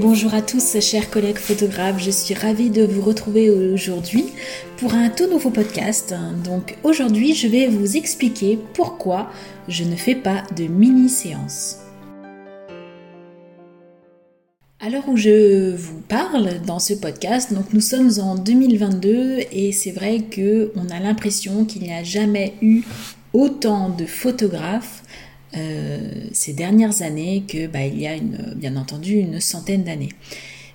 Bonjour à tous, chers collègues photographes. Je suis ravie de vous retrouver aujourd'hui pour un tout nouveau podcast. Donc aujourd'hui, je vais vous expliquer pourquoi je ne fais pas de mini-séance. À l'heure où je vous parle dans ce podcast, nous sommes en 2022 et c'est vrai que on a l'impression qu'il n'y a jamais eu autant de photographes ces dernières années que bah, il y a une, bien entendu une centaine d'années.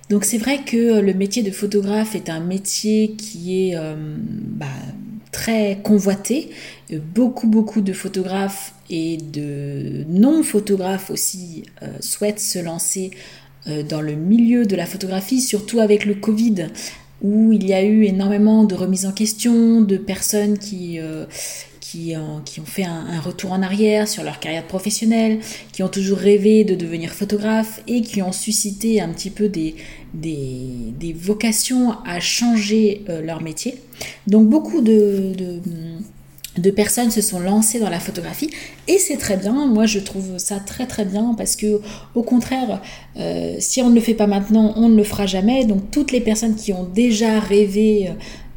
Donc c'est vrai que le métier de photographe est un métier qui est euh, bah, très convoité. Beaucoup beaucoup de photographes et de non-photographes aussi euh, souhaitent se lancer dans le milieu de la photographie, surtout avec le Covid, où il y a eu énormément de remises en question, de personnes qui, qui, ont, fait un, retour en arrière sur leur carrière professionnelle, qui ont toujours rêvé de devenir photographe et qui ont suscité un petit peu des, des, vocations à changer euh, leur métier. Donc beaucoup de, de, personnes se sont lancées dans la photographie et c'est très bien. Moi je trouve ça très très bien parce que au contraire, euh, si on ne le fait pas maintenant, on ne le fera jamais. Donc toutes les personnes qui ont déjà rêvé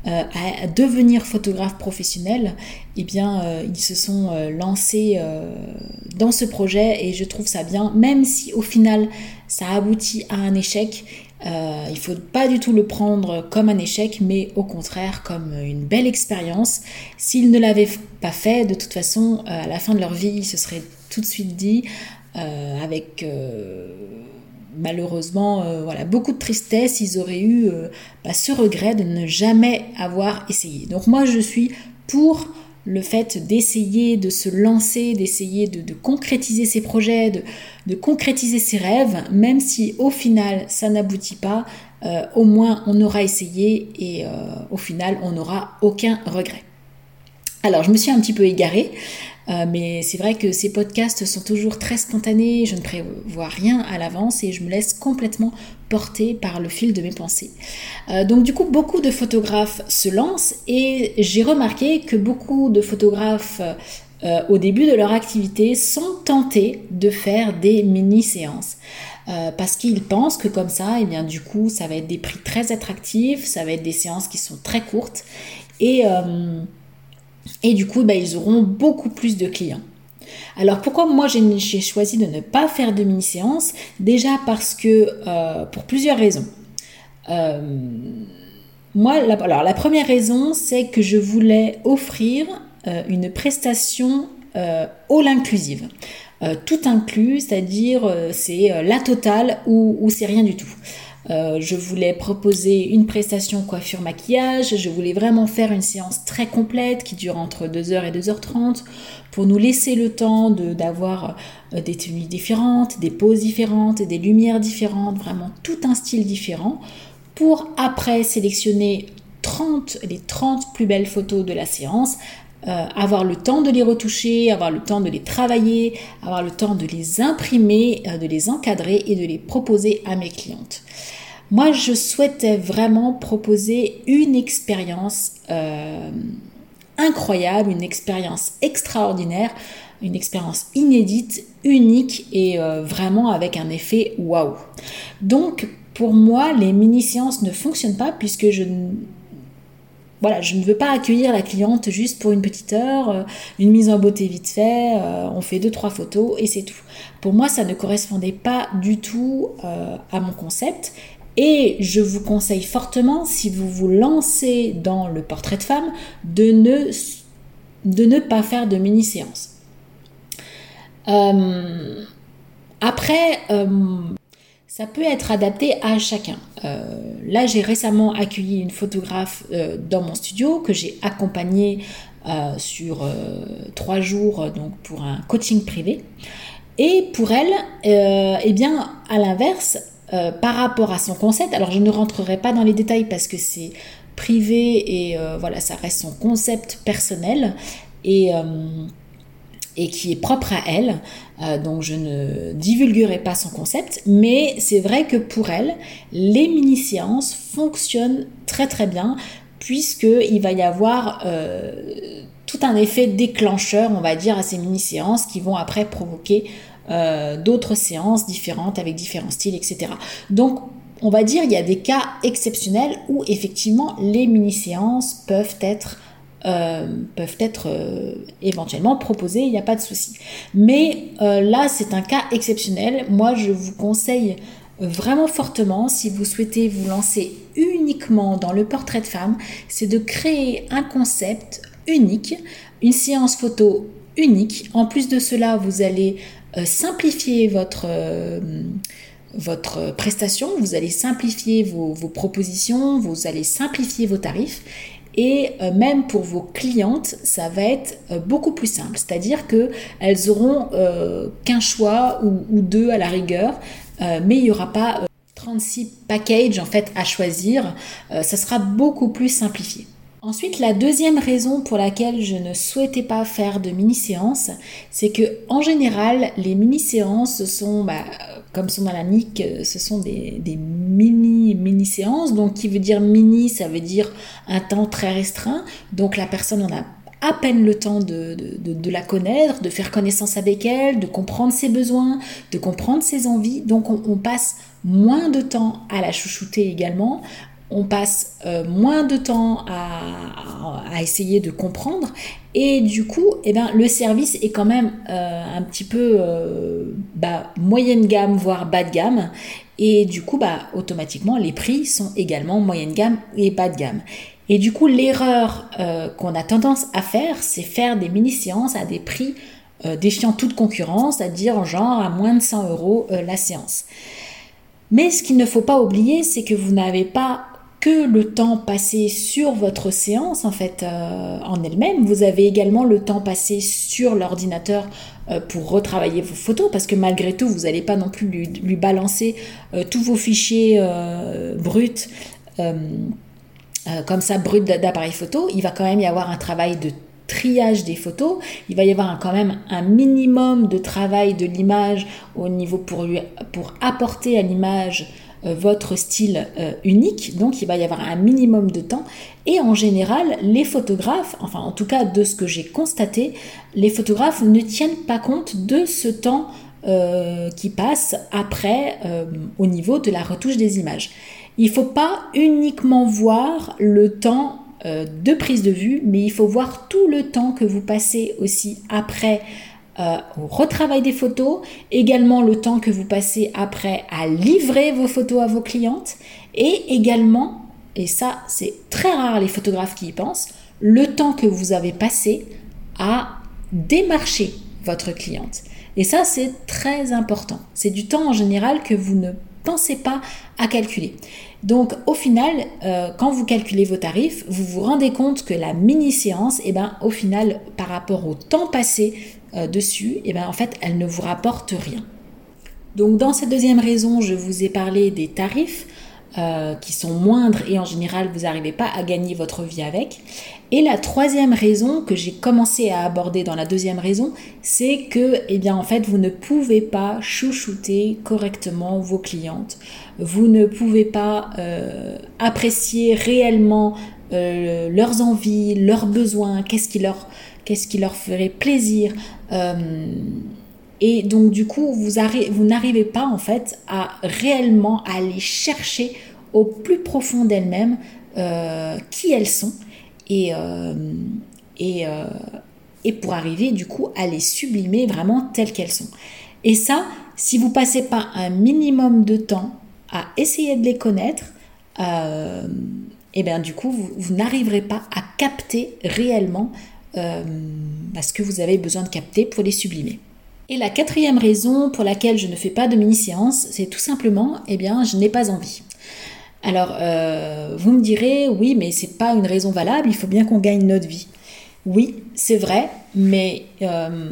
euh, à devenir photographe professionnel, eh bien, euh, ils se sont euh, lancés dans ce projet et je trouve ça bien, même si au final ça aboutit à un échec. il ne faut pas du tout le prendre comme un échec, mais au contraire comme une belle expérience. S'ils ne l'avaient pas fait, de toute façon, à la fin de leur vie, ils se seraient tout de suite dit, avec malheureusement, euh, voilà, beaucoup de tristesse, ils auraient eu euh, bah, ce regret de ne jamais avoir essayé. Donc moi, je suis pour le fait d'essayer de se lancer, d'essayer de, concrétiser ses projets, de, concrétiser ses rêves, même si au final ça n'aboutit pas, euh, au moins on aura essayé et au final on n'aura aucun regret. Alors je me suis un petit peu égarée. Euh, mais c'est vrai que ces podcasts sont toujours très spontanés, je ne prévois rien à l'avance et je me laisse complètement porter par le fil de mes pensées. Euh, donc du coup, beaucoup de photographes se lancent et j'ai remarqué que beaucoup de photographes euh, au début de leur activité sont tentés de faire des mini-séances. parce qu'ils pensent que comme ça, et eh bien du coup, ça va être des prix très attractifs, ça va être des séances qui sont très courtes et et du coup, bah, ils auront beaucoup plus de clients. Alors pourquoi moi j'ai choisi de ne pas faire de mini-séance? Déjà parce que, euh, pour plusieurs raisons. Euh, moi, la, alors la première raison, c'est que je voulais offrir euh, une prestation all inclusive. tout inclus, c'est-à-dire c'est la totale ou, ou c'est rien du tout. Euh, je voulais proposer une prestation coiffure maquillage. Je voulais vraiment faire une séance très complète qui dure entre 2h et 2h30 pour nous laisser le temps d'avoir euh, des tenues différentes, des poses différentes, des lumières différentes, vraiment tout un style différent pour après sélectionner 30, les 30 plus belles photos de la séance euh, avoir le temps de les retoucher, avoir le temps de les travailler, avoir le temps de les imprimer, de les encadrer et de les proposer à mes clientes. Moi, je souhaitais vraiment proposer une expérience euh, incroyable, une expérience extraordinaire, une expérience inédite, unique et euh, vraiment avec un effet waouh. Donc, pour moi, les mini-séances ne fonctionnent pas puisque je voilà, je ne veux pas accueillir la cliente juste pour une petite heure, euh, une mise en beauté vite fait, on fait deux trois photos et c'est tout. Pour moi, ça ne correspondait pas du tout à mon concept et je vous conseille fortement, si vous vous lancez dans le portrait de femme, de ne, de ne pas faire de mini-séance. Euh, après, euh, ça peut être adapté à chacun. Euh, là, j'ai récemment accueilli une photographe dans mon studio que j'ai accompagnée sur trois jours donc pour un coaching privé. Et pour elle, eh bien, à l'inverse, euh, par rapport à son concept. Alors je ne rentrerai pas dans les détails parce que c'est privé et euh, voilà, ça reste son concept personnel et, euh, et qui est propre à elle. donc je ne divulguerai pas son concept, mais c'est vrai que pour elle, les mini-séances fonctionnent très très bien puisqu'il va y avoir tout un effet déclencheur, on va dire, à ces mini-séances qui vont après provoquer d'autres séances différentes avec différents styles, etc. Donc on va dire il y a des cas exceptionnels où effectivement les mini-séances peuvent être euh, peuvent être euh, éventuellement proposées, il n'y a pas de souci. Mais euh, là, c'est un cas exceptionnel. Moi, je vous conseille vraiment fortement, si vous souhaitez vous lancer uniquement dans le portrait de femme, c'est de créer un concept unique, une séance photo unique. En plus de cela, vous allez simplifier votre votre prestation, vous allez simplifier vos, vos, propositions, vous allez simplifier vos tarifs et euh, même pour vos clientes, ça va être euh, beaucoup plus simple. C'est-à-dire qu'elles auront euh, qu'un choix ou, deux à la rigueur, mais il n'y aura pas 36 packages en fait à choisir. ça sera beaucoup plus simplifié. Ensuite, la deuxième raison pour laquelle je ne souhaitais pas faire de mini-séances, c'est que en général, les mini-séances sont, bah, comme son nom l'indique, ce sont des, mini mini-séances. Donc, qui veut dire mini, ça veut dire un temps très restreint. Donc, la personne en a à peine le temps de, la connaître, de faire connaissance avec elle, de comprendre ses besoins, de comprendre ses envies. Donc on, on passe moins de temps à la chouchouter également, on passe euh, moins de temps à, essayer de comprendre. Et du coup eh ben, le service est quand même euh, un petit peu euh, bah, moyenne gamme voire bas de gamme. Et du coup bah, automatiquement les prix sont également moyenne gamme et bas de gamme. Et du coup l'erreur qu'on a tendance à faire c'est faire des mini-séances à des prix défiant toute concurrence à dire genre à moins de 100 euros la séance. Mais ce qu'il ne faut pas oublier, c'est que vous n'avez pas que le temps passé sur votre séance en fait euh, en elle-même. Vous avez également le temps passé sur l'ordinateur euh, pour retravailler vos photos parce que malgré tout vous n'allez pas non plus lui, balancer euh, tous vos fichiers bruts comme ça bruts d'appareil photo. Il va quand même y avoir un travail de triage des photos, il va y avoir quand même un minimum de travail de l'image au niveau pour, lui, pour apporter à l'image votre style euh, unique, donc il va y avoir un minimum de temps. Et en général, les photographes, enfin en tout cas de ce que j'ai constaté, les photographes ne tiennent pas compte de ce temps euh, qui passe après au niveau de la retouche des images. Il ne faut pas uniquement voir le temps de prise de vue, mais il faut voir tout le temps que vous passez aussi après euh, au retravail des photos, également le temps que vous passez après à livrer vos photos à vos clientes, et également, et ça c'est très rare les photographes qui y pensent, le temps que vous avez passé à démarcher votre cliente. Et ça c'est très important. C'est du temps en général que vous ne pensez pas à calculer. Donc au final, euh, quand vous calculez vos tarifs, vous vous rendez compte que la mini-séance, eh ben, au final, par rapport au temps passé euh, dessus, eh ben, en fait, elle ne vous rapporte rien. Donc dans cette deuxième raison, je vous ai parlé des tarifs. Euh, qui sont moindres et en général vous n'arrivez pas à gagner votre vie avec. Et la troisième raison que j'ai commencé à aborder dans la deuxième raison, c'est que eh bien en fait vous ne pouvez pas chouchouter correctement vos clientes. Vous ne pouvez pas euh, apprécier réellement euh, leurs envies, leurs besoins, qu'est-ce qui leur qu'est-ce qui leur ferait plaisir. Et donc du coup, vous, n'arrivez pas en fait à réellement aller chercher au plus profond d'elles-mêmes euh, qui elles sont et, euh, euh, et pour arriver du coup à les sublimer vraiment telles qu'elles sont. Et ça, si vous passez pas un minimum de temps à essayer de les connaître, et bien du coup, vous, vous n'arriverez pas à capter réellement ce que vous avez besoin de capter pour les sublimer. Et la quatrième raison pour laquelle je ne fais pas de mini-séance, c'est tout simplement, eh bien, je n'ai pas envie. Alors, euh, vous me direz, oui, mais c'est pas une raison valable, il faut bien qu'on gagne notre vie. Oui, c'est vrai, mais euh,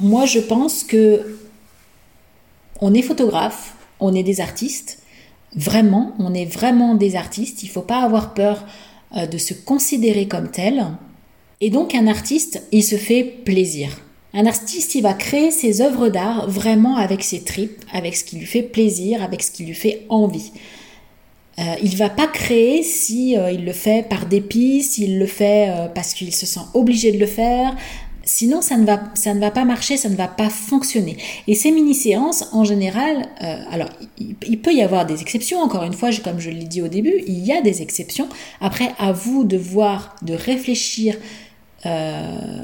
moi je pense que on est photographe, on est des artistes, vraiment, on est vraiment des artistes, il ne faut pas avoir peur euh, de se considérer comme tel. Et donc un artiste, il se fait plaisir. Un artiste, il va créer ses œuvres d'art vraiment avec ses tripes, avec ce qui lui fait plaisir, avec ce qui lui fait envie. Euh, il va pas créer si euh, il le fait par dépit, s'il le fait euh, parce qu'il se sent obligé de le faire. Sinon, ça ne, va, ça ne va pas marcher, ça ne va pas fonctionner. Et ces mini-séances, en général, euh, alors il, peut y avoir des exceptions, encore une fois, comme je l'ai dit au début, il y a des exceptions. Après, à vous de voir, de réfléchir euh,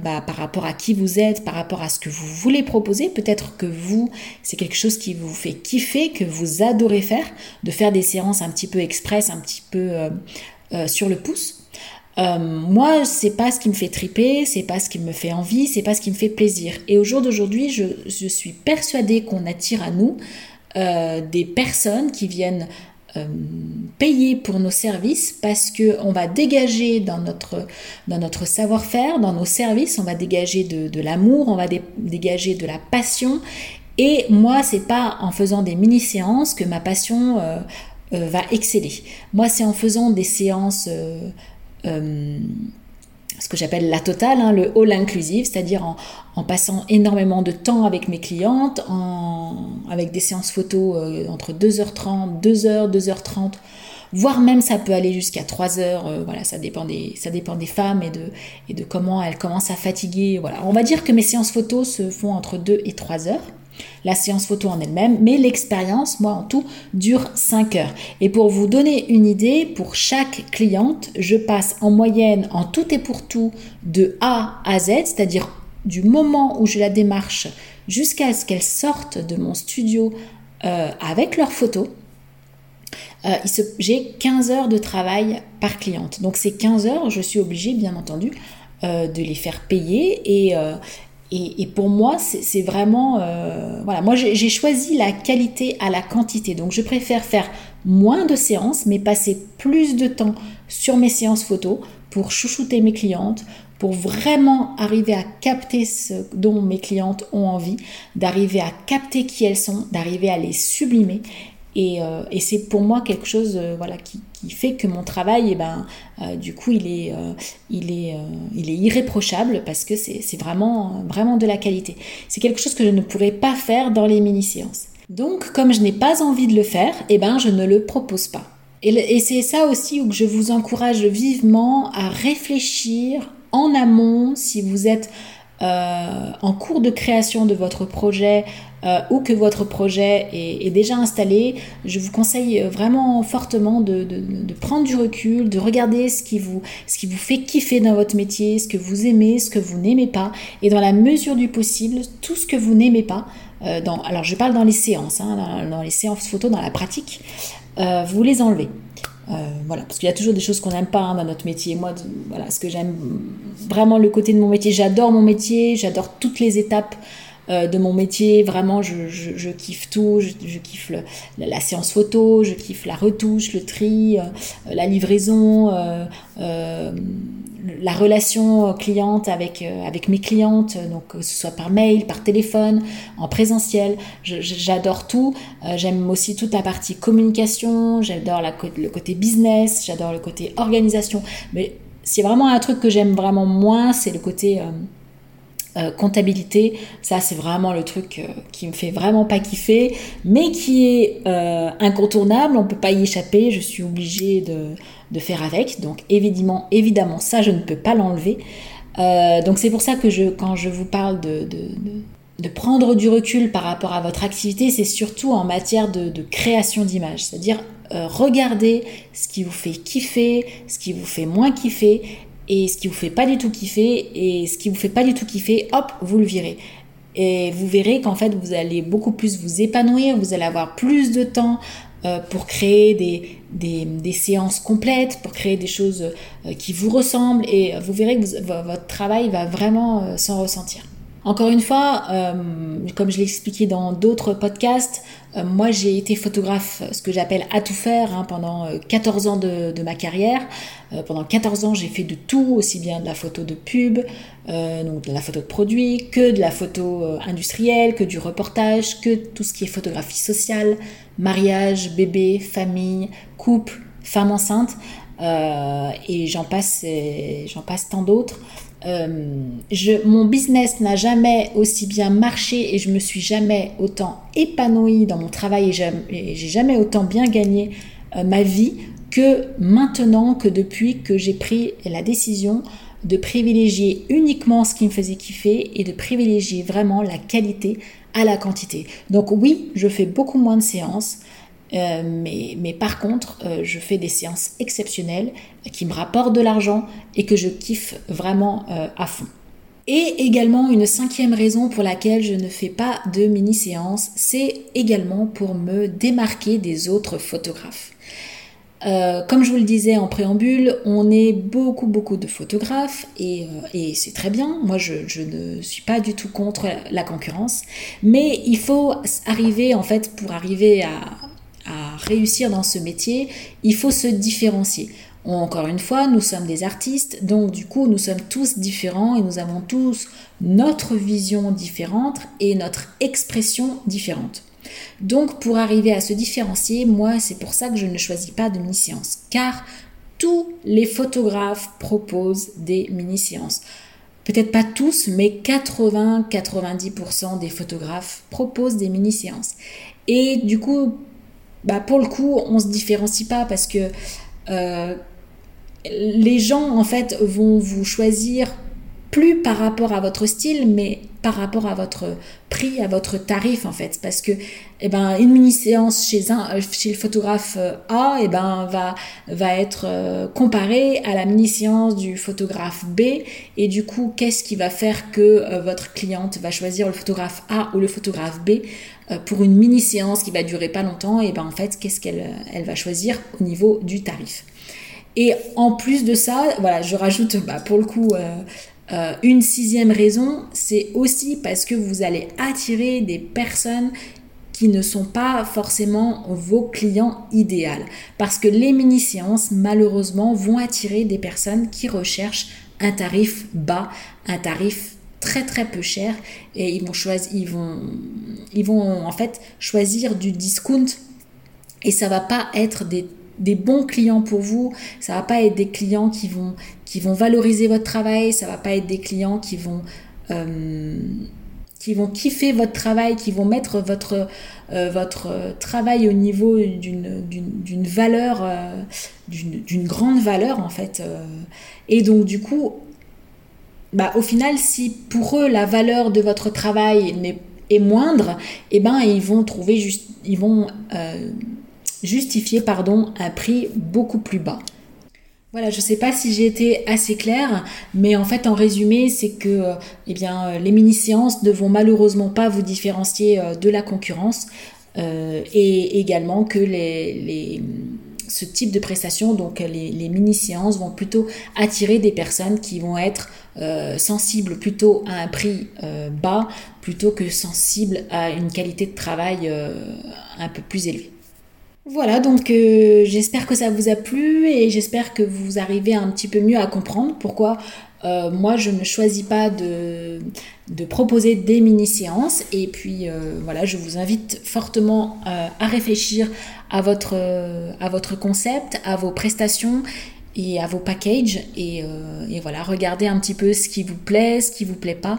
bah, par rapport à qui vous êtes, par rapport à ce que vous voulez proposer. Peut-être que vous, c'est quelque chose qui vous fait kiffer, que vous adorez faire, de faire des séances un petit peu express, un petit peu euh, sur le pouce. Euh, moi, c'est pas ce qui me fait triper, c'est pas ce qui me fait envie, c'est pas ce qui me fait plaisir. Et au jour d'aujourd'hui, je, suis persuadée qu'on attire à nous euh, des personnes qui viennent euh, payer pour nos services parce que on va dégager dans notre, dans notre savoir-faire, dans nos services, on va dégager de, l'amour, on va dégager de la passion. Et moi, c'est pas en faisant des mini-séances que ma passion va exceller. Moi, c'est en faisant des séances euh, ce que j'appelle la totale, hein, le all inclusive, c'est-à-dire en, passant énormément de temps avec mes clientes, en, avec des séances photos euh, entre 2h30, 2h, 2h30, voire même ça peut aller jusqu'à 3 heures, euh, voilà, ça dépend, des, femmes et de, et de comment elles commencent à fatiguer. Voilà. On va dire que mes séances photos se font entre 2 et 3 heures la séance photo en elle-même, mais l'expérience, moi en tout, dure 5 heures. Et pour vous donner une idée, pour chaque cliente, je passe en moyenne, en tout et pour tout, de A à Z, c'est-à-dire du moment où je la démarche jusqu'à ce qu'elle sorte de mon studio euh, avec leurs photos. Euh, j'ai 15 heures de travail par cliente. Donc ces 15 heures, je suis obligée, bien entendu, euh, de les faire payer et, et, pour moi, c'est vraiment... Euh, voilà, moi j'ai choisi la qualité à la quantité. Donc je préfère faire moins de séances, mais passer plus de temps sur mes séances photos pour chouchouter mes clientes, pour vraiment arriver à capter ce dont mes clientes ont envie, d'arriver à capter qui elles sont, d'arriver à les sublimer euh, et, c'est pour moi quelque chose euh, voilà, qui, fait que mon travail, eh ben, euh, du coup, il est, il, est, il est irréprochable parce que c'est vraiment, vraiment de la qualité. C'est quelque chose que je ne pourrais pas faire dans les mini-séances. Donc, comme je n'ai pas envie de le faire, eh ben, je ne le propose pas. Et, et c'est ça aussi où je vous encourage vivement à réfléchir en amont si vous êtes en cours de création de votre projet, euh, ou que votre projet est, déjà installé, je vous conseille vraiment fortement de, prendre du recul, de regarder ce qui, vous, ce qui vous fait kiffer dans votre métier, ce que vous aimez, ce que vous n'aimez pas, et dans la mesure du possible, tout ce que vous n'aimez pas. Euh, alors je parle dans les séances, hein, dans, les séances photo, dans la pratique, euh, vous les enlevez. voilà, parce qu'il y a toujours des choses qu'on n'aime pas hein, dans notre métier. Moi, voilà, ce que j'aime vraiment le côté de mon métier, j'adore mon métier, j'adore toutes les étapes euh, de mon métier. Vraiment, je, kiffe tout. Je, kiffe la, séance photo, je kiffe la retouche, le tri, euh, la livraison, euh, la relation cliente avec, mes clientes, donc que ce soit par mail, par téléphone, en présentiel. J'adore tout. J'aime aussi toute la partie communication, j'adore le côté business, j'adore le côté organisation. Mais c'est vraiment un truc que j'aime vraiment moins, c'est le côté euh, comptabilité, ça c'est vraiment le truc euh, qui me fait vraiment pas kiffer, mais qui est euh, incontournable, on peut pas y échapper, je suis obligée de, faire avec, donc évidemment, évidemment ça je ne peux pas l'enlever. donc c'est pour ça que je, quand je vous parle de, de, prendre du recul par rapport à votre activité, c'est surtout en matière de, création d'images, c'est-à-dire regardez ce qui vous fait kiffer, ce qui vous fait moins kiffer, et ce qui vous fait pas du tout kiffer et ce qui vous fait pas du tout kiffer, hop, vous le virez. Et vous verrez qu'en fait, vous allez beaucoup plus vous épanouir, vous allez avoir plus de temps euh, pour créer des, des, séances complètes, pour créer des choses euh, qui vous ressemblent et vous verrez que votre travail va vraiment euh, s'en ressentir. Encore une fois, comme je l'ai expliqué dans d'autres podcasts, moi j'ai été photographe, ce que j'appelle à tout faire, hein, pendant 14 ans de, ma carrière. Euh, pendant 14 ans, j'ai fait de tout, aussi bien de la photo de pub, euh, donc de la photo de produit, que de la photo euh, industrielle, que du reportage, que tout ce qui est photographie sociale, mariage, bébé, famille, couple, femme enceinte, et j'en passe, j'en passe tant d'autres. Je, mon business n'a jamais aussi bien marché et je me suis jamais autant épanouie dans mon travail et j'ai jamais autant bien gagné ma vie que maintenant, que depuis que j'ai pris la décision de privilégier uniquement ce qui me faisait kiffer et de privilégier vraiment la qualité à la quantité. Donc oui, je fais beaucoup moins de séances, euh, mais, par contre, euh, je fais des séances exceptionnelles qui me rapportent de l'argent et que je kiffe vraiment euh, à fond. Et également une cinquième raison pour laquelle je ne fais pas de mini-séances, c'est également pour me démarquer des autres photographes. Comme je vous le disais en préambule, on est beaucoup beaucoup de photographes et, c'est très bien. Moi, je, ne suis pas du tout contre la concurrence, mais il faut arriver en fait pour arriver à, à réussir dans ce métier, il faut se différencier. Encore une fois, nous sommes des artistes, donc du coup, nous sommes tous différents et nous avons tous notre vision différente et notre expression différente. Donc pour arriver à se différencier, moi c'est pour ça que je ne choisis pas de mini-séances, car tous les photographes proposent des mini-séances. Peut-être pas tous, mais 80-90% des photographes proposent des mini-séances. Et du coup, bah pour le coup, on se différencie pas parce que euh, les gens en fait vont vous choisir plus par rapport à votre style, mais par rapport à votre prix, à votre tarif en fait, parce que eh ben une mini séance chez un euh, le photographe euh, A, eh ben va être euh, comparée à la mini séance du photographe B, et du coup qu'est-ce qui va faire que votre cliente va choisir le photographe A ou le photographe B pour une mini séance qui va durer pas longtemps, et ben en fait qu'est-ce qu'elle elle va choisir au niveau du tarif? Et en plus de ça, voilà, je rajoute bah, pour le coup une sixième raison, c'est aussi parce que vous allez attirer des personnes qui ne sont pas forcément vos clients idéaux. Parce que les mini-séances, malheureusement, vont attirer des personnes qui recherchent un tarif bas, un tarif très très peu cher et ils vont choisir ils vont en fait choisir du discount et ça va pas être des des bons clients pour vous. Ça va pas être des clients qui vont, qui vont valoriser votre travail. Ça va pas être des clients qui vont, euh, qui vont kiffer votre travail, qui vont mettre votre, euh, votre travail au niveau d'une valeur, euh, d'une grande valeur en fait. Et donc du coup, bah, au final, si pour eux la valeur de votre travail est moindre, eh ben ils vont trouver juste, ils vont justifier pardon, un prix beaucoup plus bas. Voilà, je ne sais pas si j'ai été assez claire, mais en fait, en résumé, c'est que eh euh, les mini-séances ne vont malheureusement pas vous différencier euh, de la concurrence euh, et également que ce type de prestation, donc les, mini-séances, vont plutôt attirer des personnes qui vont être sensibles plutôt à un prix bas plutôt que sensibles à une qualité de travail un peu plus élevée. Voilà, donc euh, j'espère que ça vous a plu et j'espère que vous arrivez un petit peu mieux à comprendre pourquoi euh, moi je ne choisis pas de, proposer des mini-séances. Et puis euh, voilà, je vous invite fortement à réfléchir à votre, à votre concept, à vos prestations et à vos packages et, et, voilà, regardez un petit peu ce qui vous plaît, ce qui vous plaît pas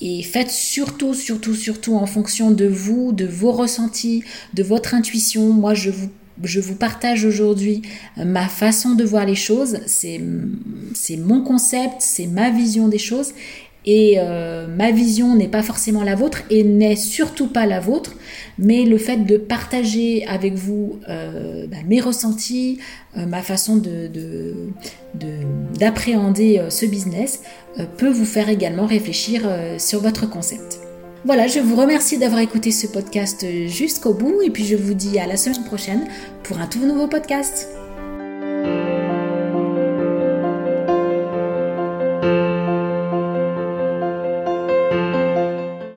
et faites surtout, surtout, surtout en fonction de vous, de vos ressentis, de votre intuition. Moi, je vous, partage aujourd'hui ma façon de voir les choses. C'est mon concept, c'est ma vision des choses. Et euh, ma vision n'est pas forcément la vôtre et n'est surtout pas la vôtre, mais le fait de partager avec vous euh, bah, mes ressentis, euh, ma façon d'appréhender de, ce business peut vous faire également réfléchir sur votre concept. Voilà, je vous remercie d'avoir écouté ce podcast jusqu'au bout et puis je vous dis à la semaine prochaine pour un tout nouveau podcast.